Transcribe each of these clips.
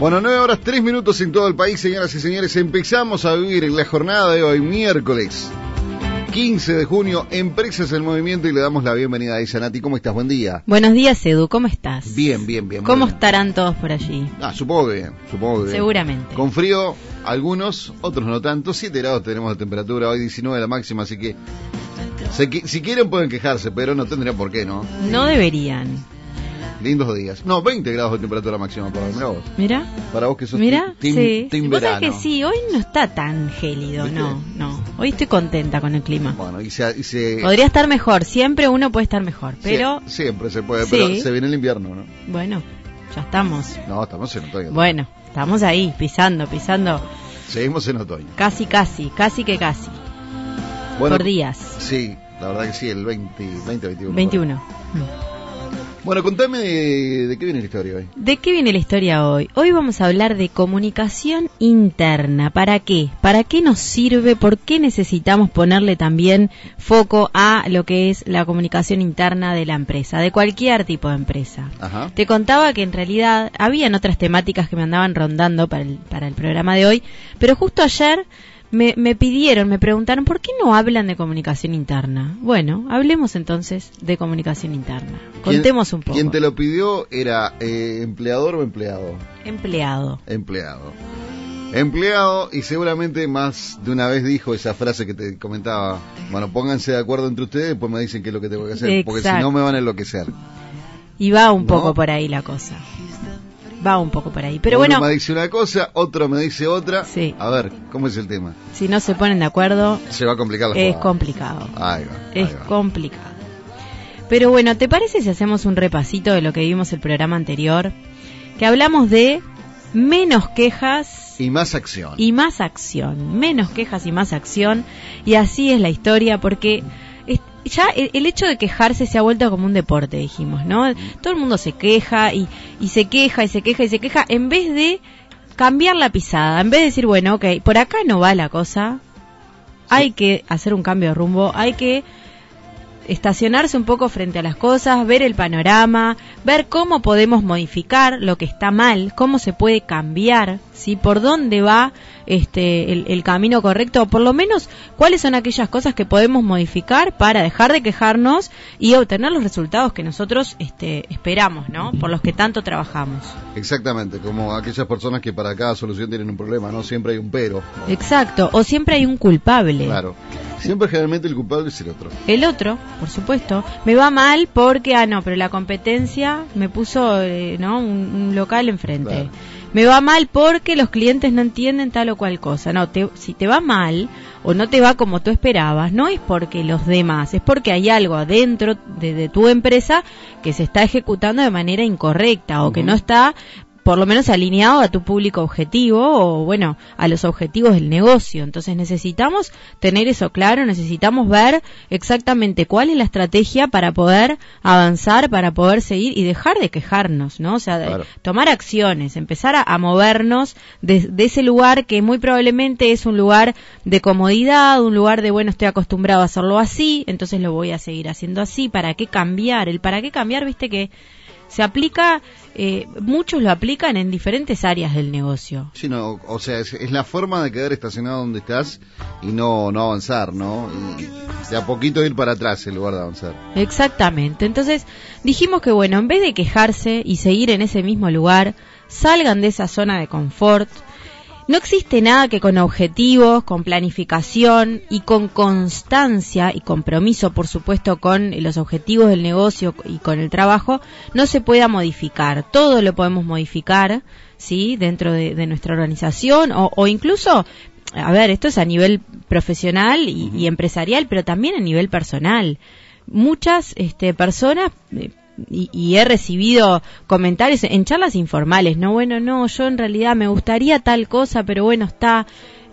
Bueno, 9 horas 3 minutos en todo el país, señoras y señores. Empezamos a vivir en la jornada de hoy, miércoles 15 de junio, Empresas en Movimiento, y le damos la bienvenida a ella. Nati, ¿cómo estás? Buen día. Buenos días, Edu, ¿cómo estás? Bien, bien, bien. ¿Cómo bien. estarán todos por allí? Ah, supongo que bien, supongo que bien. Seguramente. Con frío, algunos, otros no tanto. 7 grados tenemos de temperatura, hoy 19 la máxima, así que se si quieren pueden quejarse, pero no tendrían por qué, ¿no? No deberían. Lindos días. No, 20 grados de temperatura máxima para, vos. Mira, Para vos que sos mira, team, sí. team verano. que sí, hoy no está tan gélido, ¿Viste? no, no. Hoy estoy contenta con el clima. Bueno, y se... y se- Podría estar mejor, siempre uno puede estar mejor, pero Sie- siempre se puede, Sí. pero se viene el invierno, ¿no? bueno, ya estamos. No, estamos en otoño. Bueno, estamos ahí, pisando, pisando, Seguimos en otoño. casi, casi, casi que casi, Bueno, por días. Sí, la verdad que sí, el 20, 20 21. 21. Mm. Bueno, contame de, de qué viene la historia hoy. ¿De qué viene la historia hoy? Hoy vamos a hablar de comunicación interna. ¿Para qué? ¿Para qué nos sirve? ¿Por qué necesitamos ponerle también foco a lo que es la comunicación interna de la empresa, de cualquier tipo de empresa? Ajá. Te contaba que en realidad habían otras temáticas que me andaban rondando para el, para el programa de hoy, pero justo ayer me, me pidieron, me preguntaron, ¿por qué no hablan de comunicación interna? Bueno, hablemos entonces de comunicación interna. Contemos un poco. Quien te lo pidió era eh, empleador o empleado. Empleado. Empleado. Empleado y seguramente más de una vez dijo esa frase que te comentaba. Bueno, pónganse de acuerdo entre ustedes, después me dicen qué es lo que tengo que hacer, porque si no me van a enloquecer. Y va un ¿No? poco por ahí la cosa. Va un poco por ahí. Pero Uno bueno, me dice una cosa, otro me dice otra. Sí. A ver, ¿cómo es el tema? si no se ponen de acuerdo, Se va a complicar la es jugada. complicado. Ahí va. ahí Es va. complicado. Pero bueno, ¿te parece si hacemos un repasito de lo que vimos el programa anterior? Que hablamos de menos quejas Y más acción. y más acción. Menos quejas y más acción. Y así es la historia porque ya el, el hecho de quejarse se ha vuelto como un deporte, dijimos, ¿no? Todo el mundo se queja y, y se queja y se queja y se queja en vez de cambiar la pisada, en vez de decir, bueno, ok, por acá no va la cosa, hay que hacer un cambio de rumbo, hay que estacionarse un poco frente a las cosas, ver el panorama, ver cómo podemos modificar lo que está mal, cómo se puede cambiar, ¿sí? por dónde va este el, el camino correcto, o por lo menos cuáles son aquellas cosas que podemos modificar para dejar de quejarnos y obtener los resultados que nosotros este, esperamos, ¿no? Por los que tanto trabajamos. Exactamente, como aquellas personas que para cada solución tienen un problema, ¿no? Siempre hay un pero. Exacto, o siempre hay un culpable. Claro. Siempre generalmente el culpable es el otro. El otro, por supuesto, me va mal porque, ah, no, pero la competencia me puso, eh, ¿no? Un, un local enfrente. Claro. Me va mal porque los clientes no entienden tal o cual cosa. No, te- si te va mal o no te va como tú esperabas, no es porque los demás, es porque hay algo adentro de, de tu empresa que se está ejecutando de manera incorrecta o que no está por lo menos alineado a tu público objetivo o bueno, a los objetivos del negocio. Entonces necesitamos tener eso claro, necesitamos ver exactamente cuál es la estrategia para poder avanzar, para poder seguir y dejar de quejarnos, ¿no? O sea, Claro. tomar acciones, empezar a, a movernos de, de ese lugar que muy probablemente es un lugar de comodidad, un lugar de, bueno, estoy acostumbrado a hacerlo así, entonces lo voy a seguir haciendo así, ¿para qué cambiar? El para qué cambiar, viste que se aplica, eh, muchos lo aplican en diferentes áreas del negocio. Sí, no, o sea, es, es la forma de quedar estacionado donde estás y no, no avanzar, ¿no? Y de a poquito ir para atrás en lugar de avanzar. Exactamente. Entonces dijimos que bueno, en vez de quejarse y seguir en ese mismo lugar, salgan de esa zona de confort. No existe nada que con objetivos, con planificación y con constancia y compromiso, por supuesto, con los objetivos del negocio y con el trabajo, no se pueda modificar. Todo lo podemos modificar, ¿sí? Dentro de, de nuestra organización o, o incluso a ver, esto es a nivel profesional y, y empresarial, pero también a nivel personal. Muchas este, personas, eh, y, y he recibido comentarios en charlas informales, no, bueno, no, yo en realidad me gustaría tal cosa, pero bueno, está,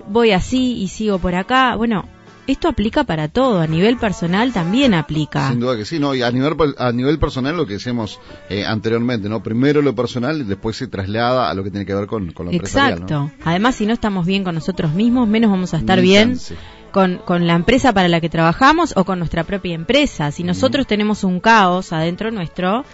voy así y sigo por acá. Bueno, esto aplica para todo, a nivel personal también aplica. Sin duda que sí, ¿no? Y a nivel, a nivel personal lo que decíamos eh, anteriormente, ¿no? Primero lo personal y después se traslada a lo que tiene que ver con, con lo empresarial, Exacto. ¿no? Además, si no estamos bien con nosotros mismos, menos vamos a estar Ni bien chance. Con, con la empresa para la que trabajamos o con nuestra propia empresa. Si nosotros tenemos un caos adentro nuestro,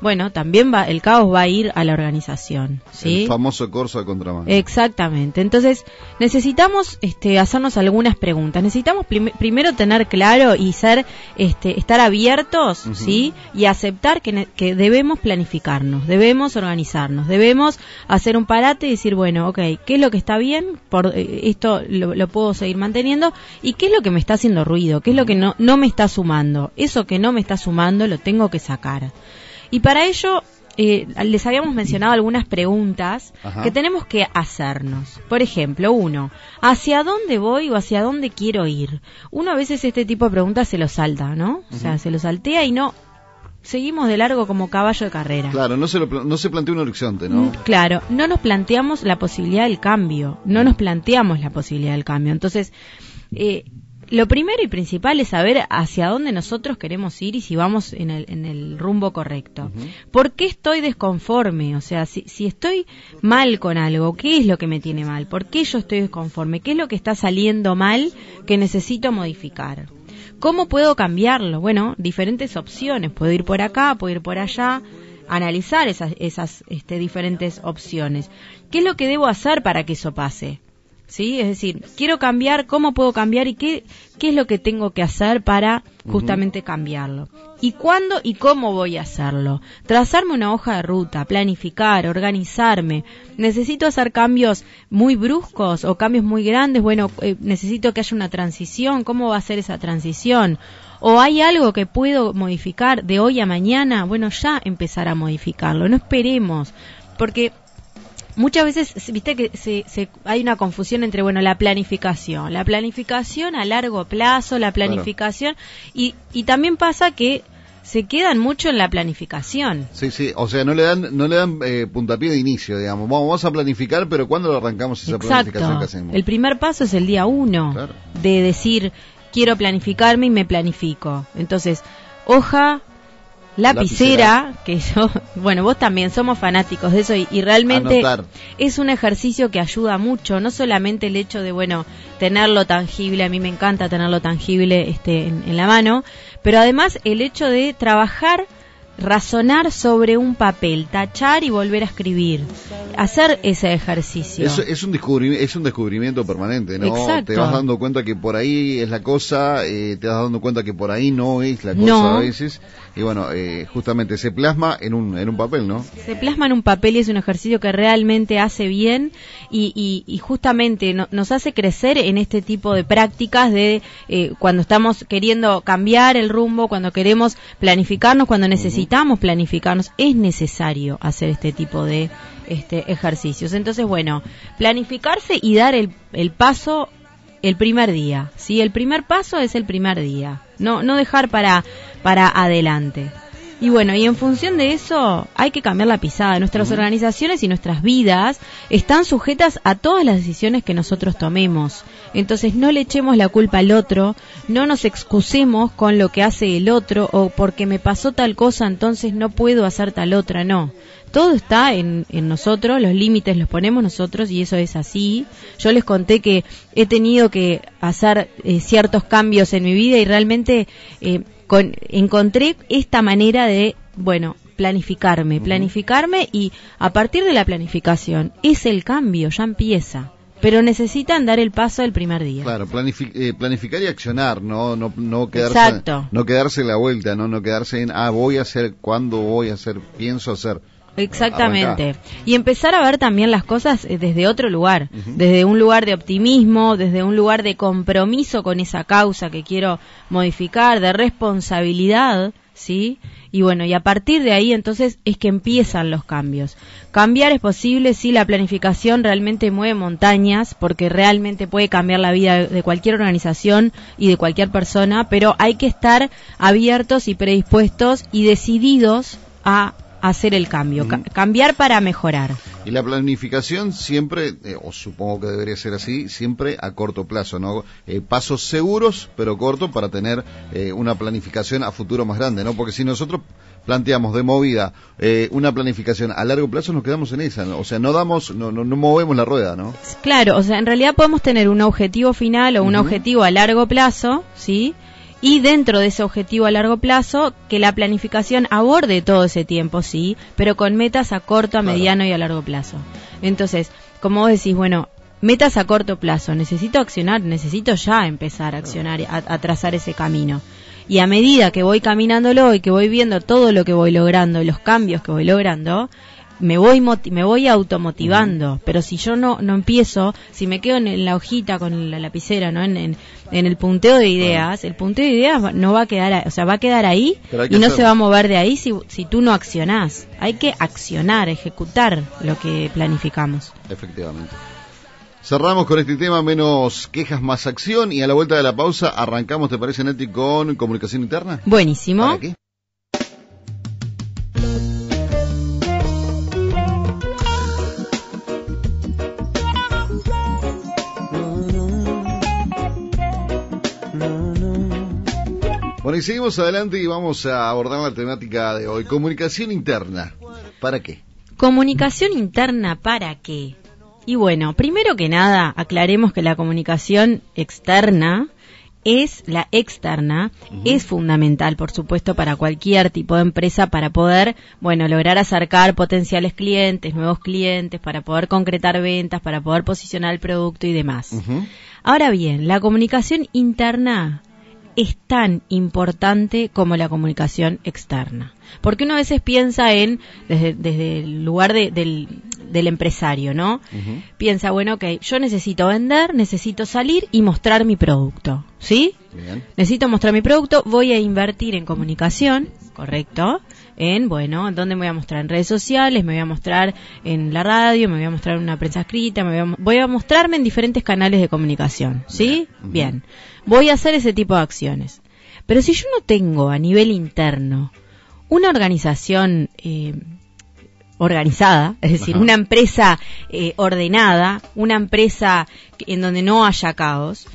bueno, también va, el caos va a ir a la organización, ¿sí? El famoso corso de contramano. Exactamente. Entonces, necesitamos este, hacernos algunas preguntas. Necesitamos primero tener claro y ser, este, estar abiertos, ¿sí? Y aceptar que, que, debemos planificarnos, debemos organizarnos, debemos hacer un parate y decir, bueno, ok, ¿qué es lo que está bien? Por, eh, esto lo, lo, puedo seguir manteniendo. ¿Y qué es lo que me está haciendo ruido? ¿Qué es lo que no, no me está sumando? Eso que no me está sumando lo tengo que sacar. Y para ello eh, les habíamos mencionado algunas preguntas que tenemos que hacernos. Por ejemplo, uno, ¿hacia dónde voy o hacia dónde quiero ir? Uno a veces este tipo de preguntas se lo salta, ¿no? O sea, se lo saltea y no seguimos de largo como caballo de carrera. Claro, no se, no se plantea un horizonte, ¿no? Mm, claro, no nos planteamos la posibilidad del cambio, no nos planteamos la posibilidad del cambio. Entonces, eh, lo primero y principal es saber hacia dónde nosotros queremos ir y si vamos en el, en el rumbo correcto. ¿Por qué estoy desconforme? O sea, si, si estoy mal con algo, ¿qué es lo que me tiene mal? ¿Por qué yo estoy desconforme? ¿Qué es lo que está saliendo mal que necesito modificar? ¿Cómo puedo cambiarlo? Bueno, diferentes opciones. Puedo ir por acá, puedo ir por allá analizar esas, esas este, diferentes opciones. ¿Qué es lo que debo hacer para que eso pase? ¿Sí? Es decir, quiero cambiar, ¿cómo puedo cambiar y qué, qué es lo que tengo que hacer para justamente cambiarlo? ¿Y cuándo y cómo voy a hacerlo? Trazarme una hoja de ruta, planificar, organizarme. ¿Necesito hacer cambios muy bruscos o cambios muy grandes? Bueno, eh, necesito que haya una transición. ¿Cómo va a ser esa transición? ¿O hay algo que puedo modificar de hoy a mañana? Bueno, ya empezar a modificarlo. No esperemos. Porque muchas veces, viste que se, hay una confusión entre, bueno, la planificación, la planificación a largo plazo, la planificación, y, y también pasa que se quedan mucho en la planificación. Sí, sí, o sea, no le dan, no le dan eh, puntapié de inicio, digamos. Vamos, a planificar, pero ¿cuándo arrancamos esa planificación que hacemos? El primer paso es el día uno, de decir, quiero planificarme y me planifico. Entonces, hoja, lapicera, que yo, bueno, vos también somos fanáticos de eso y, realmente es un ejercicio que ayuda mucho, no solamente el hecho de, bueno, tenerlo tangible, a mí me encanta tenerlo tangible este, en la mano, pero además el hecho de trabajar razonar sobre un papel, tachar y volver a escribir, hacer ese ejercicio. Es, un, descubrimiento, es un descubrimiento permanente, ¿no? Te vas dando cuenta que por ahí es la cosa, eh, te vas dando cuenta que por ahí no es la cosa a veces, y bueno, eh, justamente se plasma en un, en un papel, ¿no? Se plasma en un papel y es un ejercicio que realmente hace bien y, y, justamente nos hace crecer en este tipo de prácticas de eh, cuando estamos queriendo cambiar el rumbo, cuando queremos planificarnos, cuando necesitamos necesitamos planificarnos, es necesario hacer este tipo de este, ejercicios. Entonces, bueno, planificarse y dar el, el paso el primer día. ¿sí? El primer paso es el primer día. No, no dejar para, para adelante. Y bueno, y en función de eso hay que cambiar la pisada. Nuestras organizaciones y nuestras vidas están sujetas a todas las decisiones que nosotros tomemos. Entonces no le echemos la culpa al otro, no nos excusemos con lo que hace el otro o porque me pasó tal cosa entonces no puedo hacer tal otra, no. Todo está en, en nosotros, los límites los ponemos nosotros y eso es así. Yo les conté que he tenido que hacer eh, ciertos cambios en mi vida y realmente eh, encontré esta manera de, bueno, planificarme, planificarme y a partir de la planificación es el cambio, ya empieza. Pero necesitan dar el paso el primer día. Claro, eh, planificar y accionar, no no no quedarse no quedarse la vuelta, no no quedarse en ah voy a hacer, cuándo voy a hacer, pienso hacer. Exactamente. Y empezar a ver también las cosas eh, desde otro lugar, desde un lugar de optimismo, desde un lugar de compromiso con esa causa que quiero modificar, de responsabilidad, ¿sí? Y bueno, y a partir de ahí entonces es que empiezan los cambios. Cambiar es posible si la planificación realmente mueve montañas, porque realmente puede cambiar la vida de cualquier organización y de cualquier persona, pero hay que estar abiertos y predispuestos y decididos a hacer el cambio, cambiar para mejorar. Y la planificación siempre, eh, o supongo que debería ser así, siempre a corto plazo, ¿no? Eh, pasos seguros, pero cortos para tener eh, una planificación a futuro más grande, ¿no? Porque si nosotros planteamos de movida una planificación a largo plazo, nos quedamos en esa, o sea, no damos, no, no, movemos la rueda, ¿no? Claro, o sea, en realidad podemos tener un objetivo final o un objetivo a largo plazo, ¿sí? Y dentro de ese objetivo a largo plazo, que la planificación aborde todo ese tiempo, sí, pero con metas a corto, a mediano y a largo plazo. Entonces, como vos decís, bueno, metas a corto plazo, necesito accionar, necesito ya empezar a accionar, a, trazar ese camino. Y a medida que voy caminándolo y que voy viendo todo lo que voy logrando y los cambios que voy logrando, me voy me voy automotivando, pero si yo no no empiezo, si me quedo en, la hojita con la lapicera, ¿no? En, en, el punteo de ideas, el punteo de ideas no va a quedar, o sea, va a quedar ahí y no se va a mover de ahí si, si tú no accionás. Hay que accionar, ejecutar lo que planificamos. Efectivamente. Cerramos con este tema, menos quejas, más acción, y a la vuelta de la pausa arrancamos, ¿te parece, Neti, con comunicación interna? Buenísimo. Bueno, y seguimos adelante y vamos a abordar la temática de hoy. Comunicación interna. ¿Para qué? Comunicación interna, ¿para qué? Y bueno, primero que nada, aclaremos que la comunicación externa es la externa, es fundamental, por supuesto, para cualquier tipo de empresa para poder, bueno, lograr acercar potenciales clientes, nuevos clientes, para poder concretar ventas, para poder posicionar el producto y demás. Ahora bien, la comunicación interna es tan importante como la comunicación externa. Porque uno a veces piensa en, desde, el lugar del, empresario, ¿no? Piensa, bueno, ok, yo necesito vender, necesito salir y mostrar mi producto, ¿sí? Necesito mostrar mi producto, voy a invertir en comunicación, ¿correcto? En, bueno, ¿dónde me voy a mostrar? En redes sociales, me voy a mostrar en la radio, me voy a mostrar en una prensa escrita, me voy a, voy a mostrarme en diferentes canales de comunicación, ¿sí? Bien. Voy a hacer ese tipo de acciones. Pero si yo no tengo a nivel interno una organización eh, organizada, es decir, una empresa eh, ordenada, una empresa en donde no haya caos,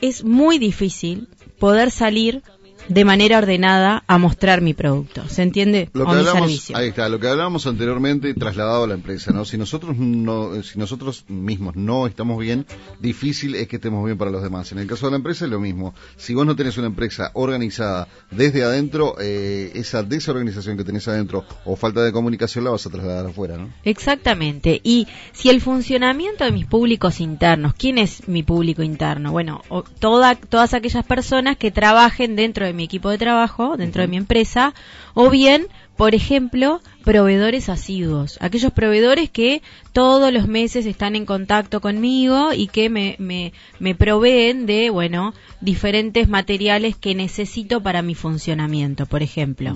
es muy difícil poder salir de manera ordenada a mostrar mi producto. ¿Se entiende? Lo que hablamos, Ahí está, lo que hablábamos anteriormente trasladado a la empresa, ¿no? Si nosotros no, si nosotros mismos no estamos bien, difícil es que estemos bien para los demás. En el caso de la empresa es lo mismo. Si vos no tenés una empresa organizada desde adentro, eh, esa desorganización que tenés adentro o falta de comunicación la vas a trasladar afuera, ¿no? Exactamente. Y si el funcionamiento de mis públicos internos, ¿quién es mi público interno? Bueno, toda, todas aquellas personas que trabajen dentro de mi equipo de trabajo, dentro de mi empresa, o bien, por ejemplo, proveedores asiduos, aquellos proveedores que todos los meses están en contacto conmigo y que me, me, me proveen de, bueno, diferentes materiales que necesito para mi funcionamiento, por ejemplo.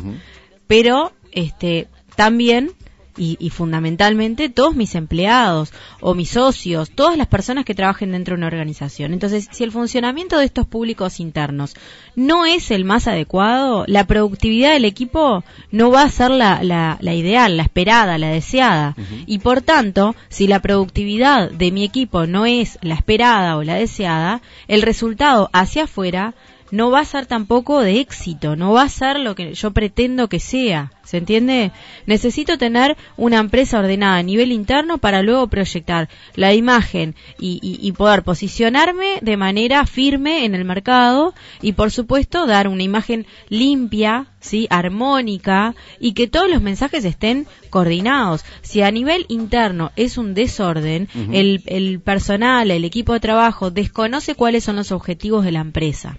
Pero, este, también y, fundamentalmente todos mis empleados o mis socios, todas las personas que trabajen dentro de una organización. Entonces, si el funcionamiento de estos públicos internos no es el más adecuado, la productividad del equipo no va a ser la, la, ideal, la esperada, la deseada. Y por tanto, si la productividad de mi equipo no es la esperada o la deseada, el resultado hacia afuera no va a ser tampoco de éxito, no va a ser lo que yo pretendo que sea. ¿Se entiende? Necesito tener una empresa ordenada a nivel interno para luego proyectar la imagen y, poder posicionarme de manera firme en el mercado y, por supuesto, dar una imagen limpia, ¿sí? armónica y que todos los mensajes estén coordinados. Si a nivel interno es un desorden, el, el personal, el equipo de trabajo desconoce cuáles son los objetivos de la empresa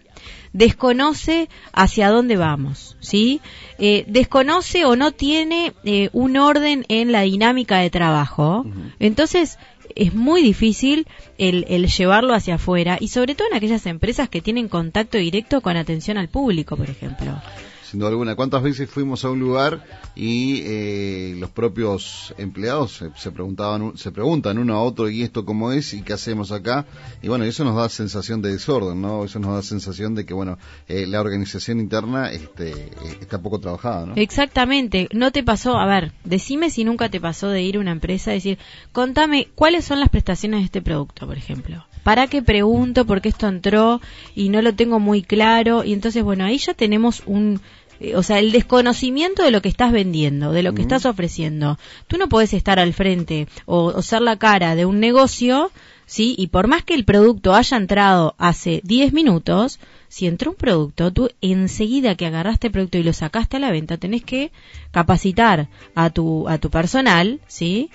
desconoce hacia dónde vamos, ¿sí? Eh, desconoce o no tiene eh, un orden en la dinámica de trabajo, entonces es muy difícil el, el, llevarlo hacia afuera y sobre todo en aquellas empresas que tienen contacto directo con atención al público, por ejemplo sin duda alguna. ¿Cuántas veces fuimos a un lugar y eh, los propios empleados se, preguntaban, se preguntan uno a otro y esto cómo es y qué hacemos acá? Y bueno, eso nos da sensación de desorden, ¿no? Eso nos da sensación de que, bueno, eh, la organización interna este, eh, está poco trabajada, ¿no? Exactamente. No te pasó, a ver, decime si nunca te pasó de ir a una empresa decir, contame, ¿cuáles son las prestaciones de este producto, por ejemplo? ¿Para qué pregunto? Porque esto entró y no lo tengo muy claro. Y entonces, bueno, ahí ya tenemos un, eh, o sea, el desconocimiento de lo que estás vendiendo, de lo que estás ofreciendo. Tú no puedes estar al frente o, ser la cara de un negocio, ¿sí? Y por más que el producto haya entrado hace 10 minutos, si entró un producto, tú enseguida que agarraste el producto y lo sacaste a la venta, tenés que capacitar a tu, a tu personal, ¿sí?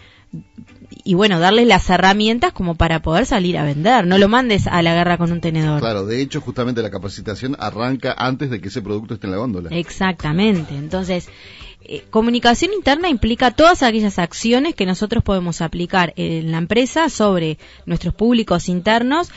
Y bueno, darles las herramientas como para poder salir a vender. No lo mandes a la guerra con un tenedor. Claro, de hecho, justamente la capacitación arranca antes de que ese producto esté en la góndola. Exactamente. Entonces, eh, comunicación interna implica todas aquellas acciones que nosotros podemos aplicar en la empresa sobre nuestros públicos internos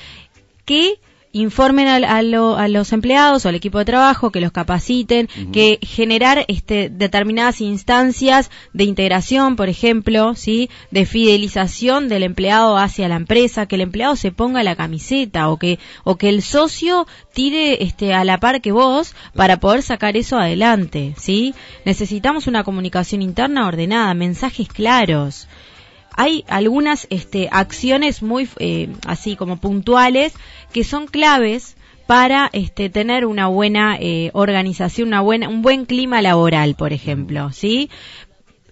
que informen a, los empleados o al equipo de trabajo, que los capaciten, que generar este, determinadas instancias de integración, por ejemplo, sí, de fidelización del empleado hacia la empresa, que el empleado se ponga la camiseta o que o que el socio tire este a la par que vos para poder sacar eso adelante, sí. Necesitamos una comunicación interna ordenada, mensajes claros hay algunas este, acciones muy eh, así como puntuales que son claves para este, tener una buena eh, organización, una buena, un buen clima laboral, por ejemplo, ¿sí?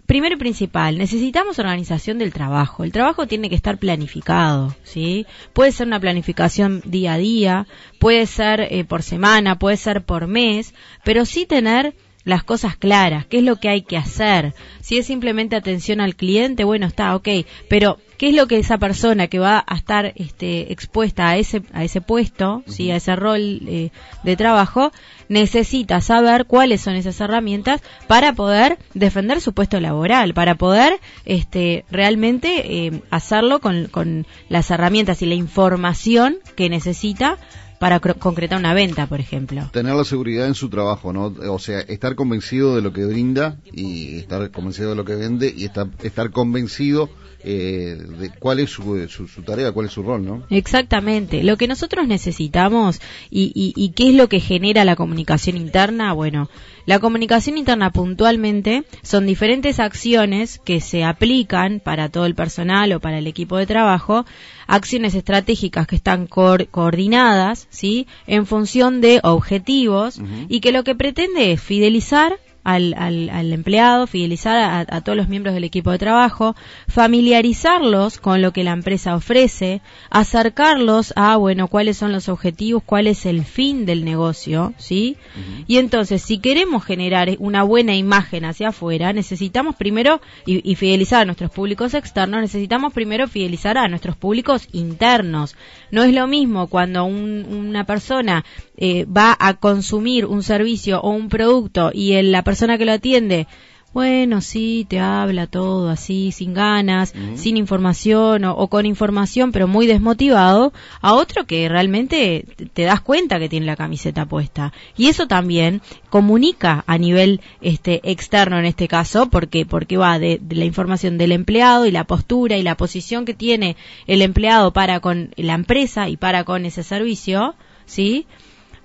Primero y principal, necesitamos organización del trabajo. El trabajo tiene que estar planificado, ¿sí? Puede ser una planificación día a día, puede ser eh, por semana, puede ser por mes, pero sí tener las cosas claras, qué es lo que hay que hacer. Si es simplemente atención al cliente, bueno, está, ok, pero qué es lo que esa persona que va a estar este, expuesta a ese, a ese puesto, ¿sí? a ese rol eh, de trabajo, necesita saber cuáles son esas herramientas para poder defender su puesto laboral, para poder este, realmente eh, hacerlo con, con las herramientas y la información que necesita para concretar una venta, por ejemplo. Tener la seguridad en su trabajo, ¿no? O sea, estar convencido de lo que brinda y estar convencido de lo que vende y estar, estar convencido eh, de cuál es su, su, tarea, cuál es su rol, ¿no? Exactamente. Lo que nosotros necesitamos y, y, y qué es lo que genera la comunicación interna, bueno, la comunicación interna puntualmente son diferentes acciones que se aplican para todo el personal o para el equipo de trabajo, acciones estratégicas que están coordinadas, ¿sí? En función de objetivos y que lo que pretende es fidelizar al, al, empleado, fidelizar a, todos los miembros del equipo de trabajo, familiarizarlos con lo que la empresa ofrece, acercarlos a, bueno, cuáles son los objetivos, cuál es el fin del negocio, ¿sí? Y entonces, si queremos generar una buena imagen hacia afuera, necesitamos primero, y, fidelizar a nuestros públicos externos, necesitamos primero fidelizar a nuestros públicos internos. No es lo mismo cuando una persona eh, va a consumir un servicio o un producto y la persona que lo atiende bueno, sí, te habla todo así, sin ganas, sin información o, con información, pero muy desmotivado, a otro que realmente te das cuenta que tiene la camiseta puesta. Y eso también comunica a nivel este externo en este caso, porque porque va de, de la información del empleado y la postura y la posición que tiene el empleado para con la empresa y para con ese servicio, ¿sí?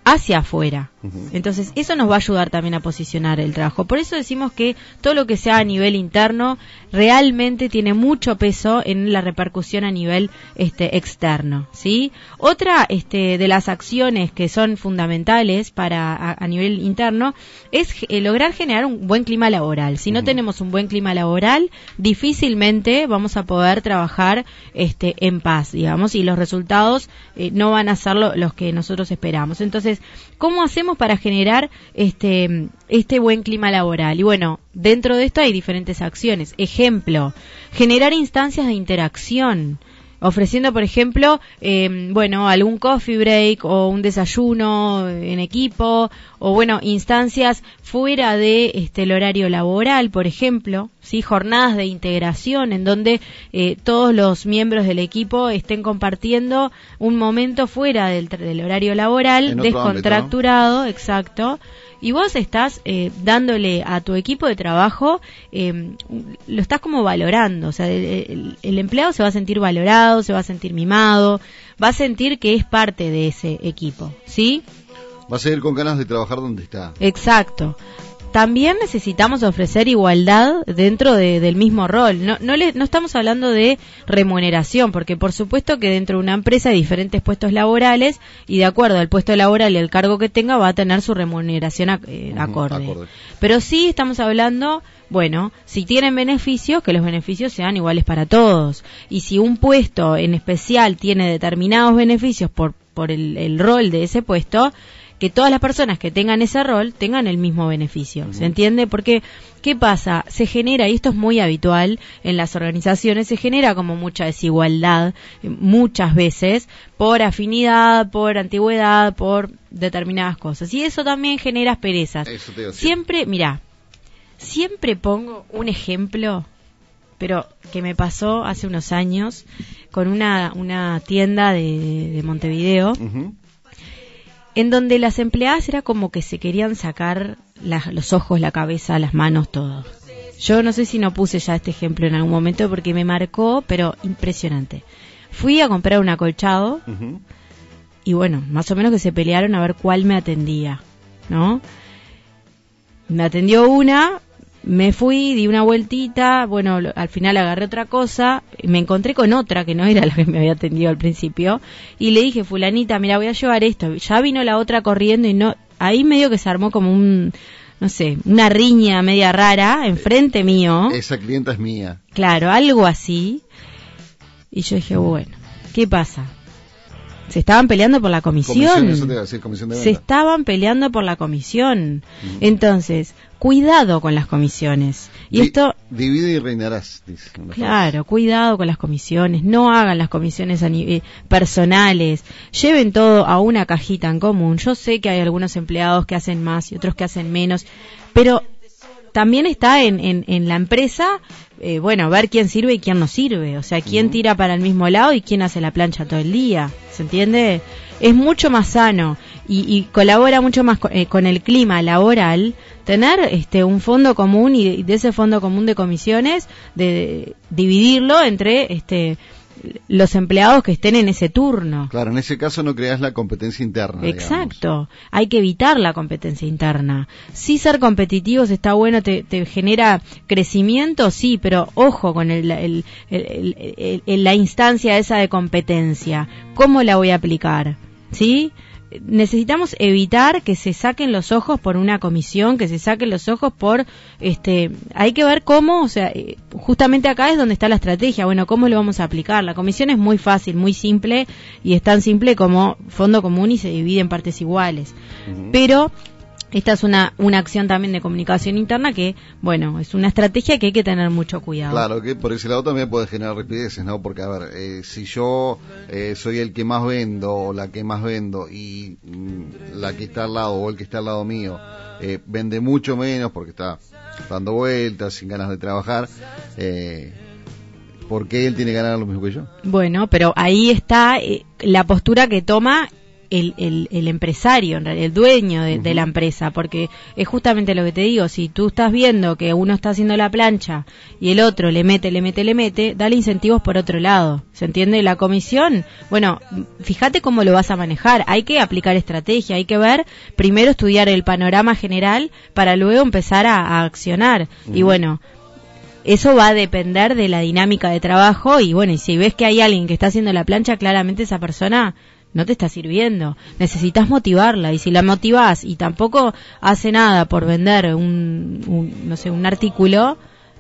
hacia afuera. Entonces, eso nos va a ayudar también a posicionar el trabajo. Por eso decimos que todo lo que sea a nivel interno realmente tiene mucho peso en la repercusión a nivel este externo, ¿sí? Otra este de las acciones que son fundamentales para a, nivel interno es eh, lograr generar un buen clima laboral. Si no tenemos un buen clima laboral, difícilmente vamos a poder trabajar este en paz, digamos, y los resultados eh, no van a ser los que nosotros esperamos. Entonces, ¿cómo hacemos para generar este, este buen clima laboral? Y bueno, dentro de esto hay diferentes acciones. Ejemplo, generar instancias de interacción ofreciendo, por ejemplo, eh, bueno, algún coffee break o un desayuno en equipo o bueno, instancias fuera de este el horario laboral, por ejemplo, sí, jornadas de integración en donde eh, todos los miembros del equipo estén compartiendo un momento fuera del, del horario laboral, descontracturado, exacto y vos estás eh, dándole a tu equipo de trabajo, eh, lo estás como valorando, o sea, el, empleado se va a sentir valorado, se va a sentir mimado, va a sentir que es parte de ese equipo, ¿sí? Va a seguir con ganas de trabajar donde está. Exacto también necesitamos ofrecer igualdad dentro del mismo rol. No, no, le, no estamos hablando de remuneración, porque por supuesto que dentro de una empresa hay diferentes puestos laborales y de acuerdo al puesto laboral y al cargo que tenga va a tener su remuneración eh, acorde. Pero sí estamos hablando, bueno, si tienen beneficios, que los beneficios sean iguales para todos. Y si un puesto en especial tiene determinados beneficios por, por el, el rol de ese puesto, que todas las personas que tengan ese rol tengan el mismo beneficio. ¿Se entiende? Porque, ¿qué pasa? Se genera, y esto es muy habitual en las organizaciones, se genera como mucha desigualdad eh, muchas veces por afinidad, por antigüedad, por determinadas cosas. Y eso también genera asperezas. Siempre, mira, siempre pongo un ejemplo pero que me pasó hace unos años con una, una tienda de, Montevideo, en donde las empleadas era como que se querían sacar los ojos, la cabeza, las manos, todo. Yo no sé si no puse ya este ejemplo en algún momento porque me marcó, pero impresionante. Fui a comprar un acolchado y bueno, más o menos que se pelearon a ver cuál me atendía, ¿no? Me atendió una, me fui, di una vueltita, bueno, al final agarré otra cosa, me encontré con otra que no era la que me había atendido al principio, y le dije, fulanita, mira, voy a llevar esto. Ya vino la otra corriendo y no, ahí medio que se armó como un, no sé, una riña media rara enfrente mío. Esa clienta es mía. Claro, algo así. Y yo dije, bueno, ¿qué pasa? Se estaban peleando por la comisión. se estaban peleando por la comisión. Entonces, cuidado con las comisiones. Y esto divide y reinarás. claro, cuidado con las comisiones. No hagan las comisiones a nivel personales. Lleven todo a una cajita en común. Yo sé que hay algunos empleados que hacen más y otros que hacen menos, pero también está en, en, la empresa, eh, bueno, ver quién sirve y quién no sirve. O sea, quién tira para el mismo lado y quién hace la plancha todo el día. ¿Se entiende? Es mucho más sano y, colabora mucho más con, eh, con, el clima laboral tener este un fondo común y de ese fondo común de comisiones de dividirlo entre este los empleados que estén en ese turno. Claro, en ese caso no creas la competencia interna. Exacto, hay que evitar la competencia interna. Sí ser competitivos está bueno, te, genera crecimiento, sí, pero ojo con el, la instancia esa de competencia. ¿Cómo la voy a aplicar? ¿Sí? Necesitamos evitar que se saquen los ojos por una comisión, que se saquen los ojos por, este, hay que ver cómo, o sea, eh, justamente acá es donde está la estrategia, bueno, cómo lo vamos a aplicar. La comisión es muy fácil, muy simple y es tan simple como fondo común y se divide en partes iguales. Pero esta es una, una acción también de comunicación interna que, bueno, es una estrategia que hay que tener mucho cuidado. Claro, que por ese lado también puede generar rapideces, ¿no? Porque, a ver, eh, si yo eh, soy el que más vendo o la que más vendo y mm, la que está al lado o el que está al lado mío eh, vende mucho menos porque está dando vueltas, sin ganas de trabajar, ¿por qué él tiene que ganar lo mismo que yo? Bueno, pero ahí está la postura que toma el, el, el, empresario, el dueño de, la empresa, porque es justamente lo que te digo, si tú estás viendo que uno está haciendo la plancha y el otro le mete, le mete, le mete, dale incentivos por otro lado, ¿se entiende? La comisión, bueno, fíjate cómo lo vas a manejar, hay que aplicar estrategia, hay que ver, primero estudiar el panorama general para luego empezar a, accionar, y bueno, eso va a depender de la dinámica de trabajo y bueno, y si ves que hay alguien que está haciendo la plancha, claramente esa persona no te está sirviendo. Necesitas motivarla y si la motivas y tampoco hace nada por vender un, no sé, un artículo,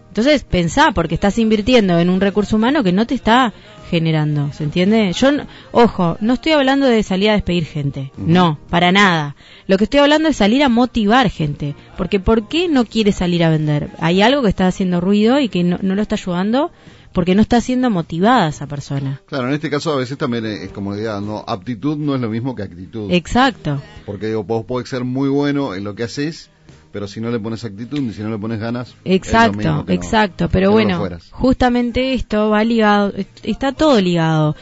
entonces pensá porque estás invirtiendo en un recurso humano que no te está generando, ¿se entiende? Yo, ojo, no estoy hablando de salir a despedir gente, no, para nada. Lo que estoy hablando es salir a motivar gente, porque ¿por qué no quiere salir a vender? Hay algo que está haciendo ruido y que no, no lo está ayudando porque no está siendo motivada esa persona. Claro, en este caso a veces también es como diga, no, aptitud no es lo mismo que actitud. Exacto. Porque digo, vos podés ser muy bueno en lo que haces, pero si no le pones actitud y si no le pones ganas. Exacto, exacto. pero bueno, justamente esto va ligado, está todo ligado.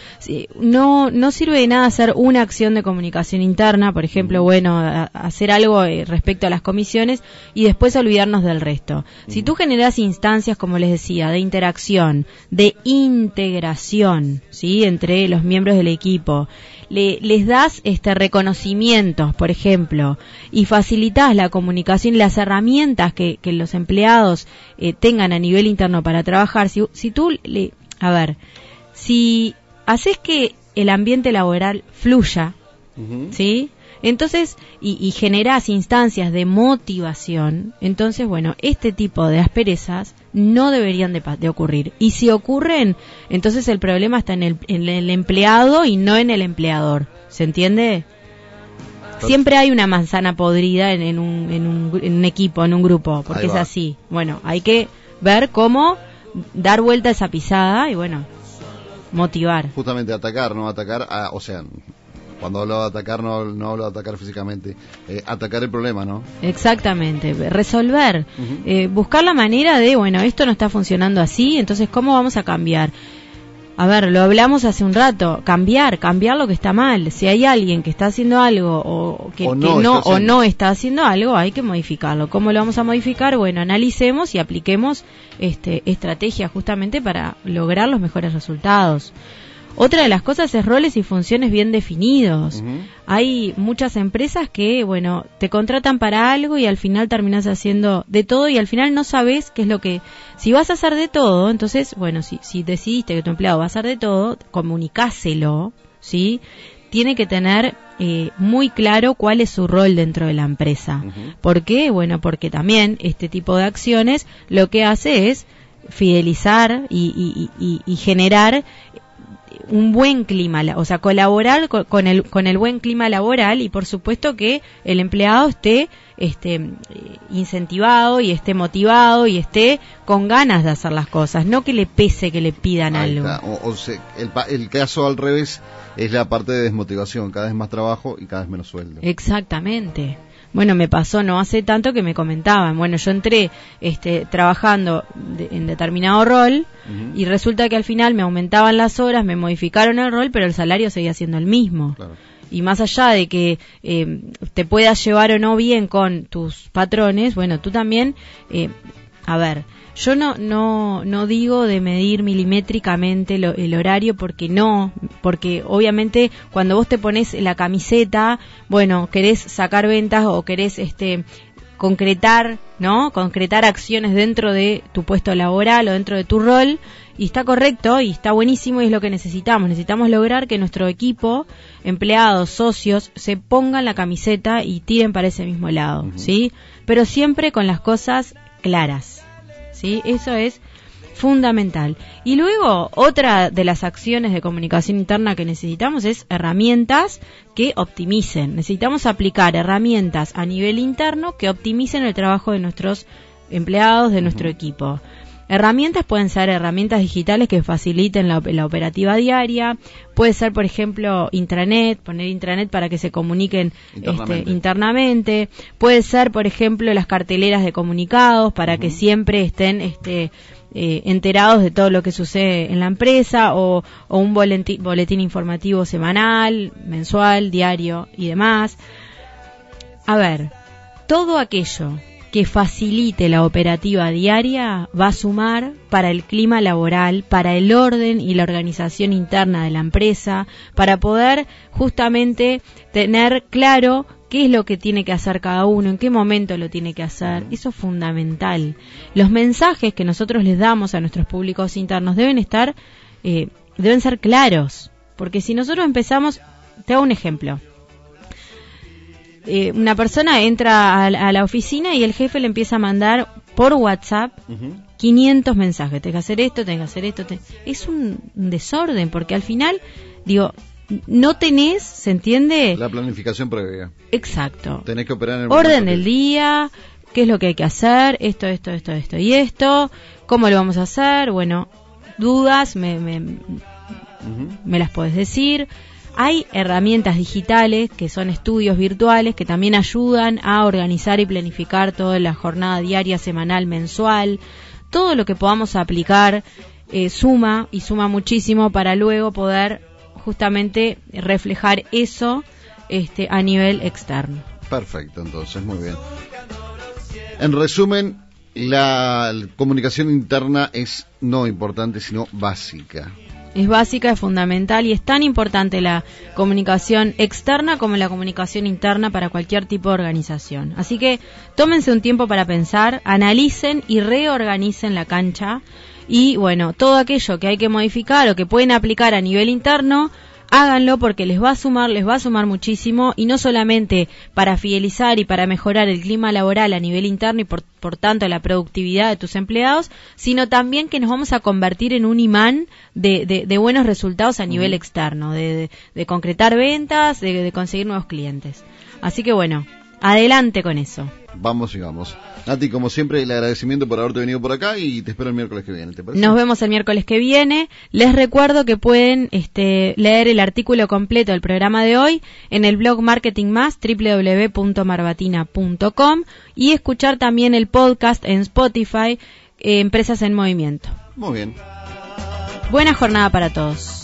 No, no sirve de nada hacer una acción de comunicación interna, por ejemplo, bueno, hacer algo eh, respecto a las comisiones y después olvidarnos del resto. Si tú generas instancias, como les decía, de interacción, de integración, ¿sí? Entre los miembros del equipo, le, les das este reconocimientos, por ejemplo, y facilitas la comunicación y las herramientas que, que los empleados eh, tengan a nivel interno para trabajar, si, si tú le, a ver, si haces que el ambiente laboral fluya, ¿sí? Entonces, y, y generas instancias de motivación, entonces, bueno, este tipo de asperezas no deberían de, ocurrir. Y si ocurren, entonces el problema está en el, en el empleado y no en el empleador. ¿Se entiende? Siempre hay una manzana podrida en, un, en, un, en un equipo, en un grupo, porque es así. Bueno, hay que ver cómo dar vuelta a esa pisada y bueno, motivar. Justamente atacar, no atacar, a, o sea, cuando hablo de atacar no, no hablo de atacar físicamente, eh, atacar el problema, ¿no? Exactamente, resolver, eh, buscar la manera de, bueno, esto no está funcionando así, entonces ¿cómo vamos a cambiar? a ver, lo hablamos hace un rato, cambiar, cambiar lo que está mal. Si hay alguien que está haciendo algo o que, no, o no está haciendo algo, hay que modificarlo. ¿Cómo lo vamos a modificar? Bueno, analicemos y apliquemos este, estrategias justamente para lograr los mejores resultados. Otra de las cosas es roles y funciones bien definidos. Hay muchas empresas que, bueno, te contratan para algo y al final terminas haciendo de todo y al final no sabes qué es lo que... Si vas a hacer de todo, entonces, bueno, si, si decidiste que tu empleado va a hacer de todo, comunicáselo, ¿sí? Tiene que tener eh, muy claro cuál es su rol dentro de la empresa. ¿Por qué? Bueno, porque también este tipo de acciones lo que hace es fidelizar y, y, y generar un buen clima, o sea, colaborar con, el, con el buen clima laboral y por supuesto que el empleado esté este, incentivado y esté motivado y esté con ganas de hacer las cosas, no que le pese que le pidan algo. O, el, el caso al revés es la parte de desmotivación, cada vez más trabajo y cada vez menos sueldo. Exactamente. Bueno, me pasó no hace tanto que me comentaban, bueno, yo entré este, trabajando en determinado rol y resulta que al final me aumentaban las horas, me modificaron el rol, pero el salario seguía siendo el mismo. Y más allá de que eh, te puedas llevar o no bien con tus patrones, bueno, tú también, eh, a ver, yo no, no, no digo de medir milimétricamente el horario porque no, porque obviamente cuando vos te pones la camiseta, bueno, querés sacar ventas o querés este concretar, ¿no? Concretar acciones dentro de tu puesto laboral o dentro de tu rol y está correcto y está buenísimo y es lo que necesitamos. Necesitamos lograr que nuestro equipo, empleados, socios, se pongan la camiseta y tiren para ese mismo lado, ¿sí? Pero siempre con las cosas claras. ¿Sí? Eso es fundamental. Y luego, otra de las acciones de comunicación interna que necesitamos es herramientas que optimicen. Necesitamos aplicar herramientas a nivel interno que optimicen el trabajo de nuestros empleados, de nuestro equipo. Herramientas pueden ser herramientas digitales que faciliten la, operativa diaria, puede ser, por ejemplo, intranet, poner intranet para que se comuniquen internamente, este, puede ser, por ejemplo, las carteleras de comunicados para que siempre estén este, eh, enterados de todo lo que sucede en la empresa o, o un boletín, boletín informativo semanal, mensual, diario y demás. A ver, todo aquello que facilite la operativa diaria va a sumar para el clima laboral, para el orden y la organización interna de la empresa, para poder justamente tener claro qué es lo que tiene que hacer cada uno, en qué momento lo tiene que hacer. Eso es fundamental. Los mensajes que nosotros les damos a nuestros públicos internos deben estar, eh, deben ser claros, porque si nosotros empezamos, te hago un ejemplo. Eh, una persona entra a, la oficina y el jefe le empieza a mandar por WhatsApp 500 mensajes. Tengo que hacer esto, tengo que hacer esto. Es un desorden porque al final, digo, no tenés, ¿se entiende? La planificación previa. Exacto. Tenés que operar en el Orden del día, qué es lo que hay que hacer, esto, esto, esto, esto y esto, cómo lo vamos a hacer, bueno, dudas, me, me, me las puedes decir. Hay herramientas digitales que son estudios virtuales que también ayudan a organizar y planificar toda la jornada diaria, semanal, mensual. Todo lo que podamos aplicar eh, suma y suma muchísimo para luego poder justamente reflejar eso este, a nivel externo. Perfecto, entonces, muy bien. En resumen, la comunicación interna es no importante, sino básica es básica, es fundamental y es tan importante la comunicación externa como la comunicación interna para cualquier tipo de organización. Así que tómense un tiempo para pensar, analicen y reorganicen la cancha y bueno, todo aquello que hay que modificar o que pueden aplicar a nivel interno, háganlo porque les va a sumar, les va a sumar muchísimo y no solamente para fidelizar y para mejorar el clima laboral a nivel interno y por, por tanto la productividad de tus empleados, sino también que nos vamos a convertir en un imán de, de, buenos resultados a nivel externo, de, de concretar ventas, de conseguir nuevos clientes. Así que bueno, adelante con eso. Vamos y vamos. Nati, como siempre, el agradecimiento por haberte venido por acá y te espero el miércoles que viene. ¿te parece? Nos vemos el miércoles que viene. Les recuerdo que pueden este, leer el artículo completo del programa de hoy en el blog Marketing Más, www.marbatina.com y escuchar también el podcast en Spotify, eh, Empresas en Movimiento. Muy bien. Buena jornada para todos.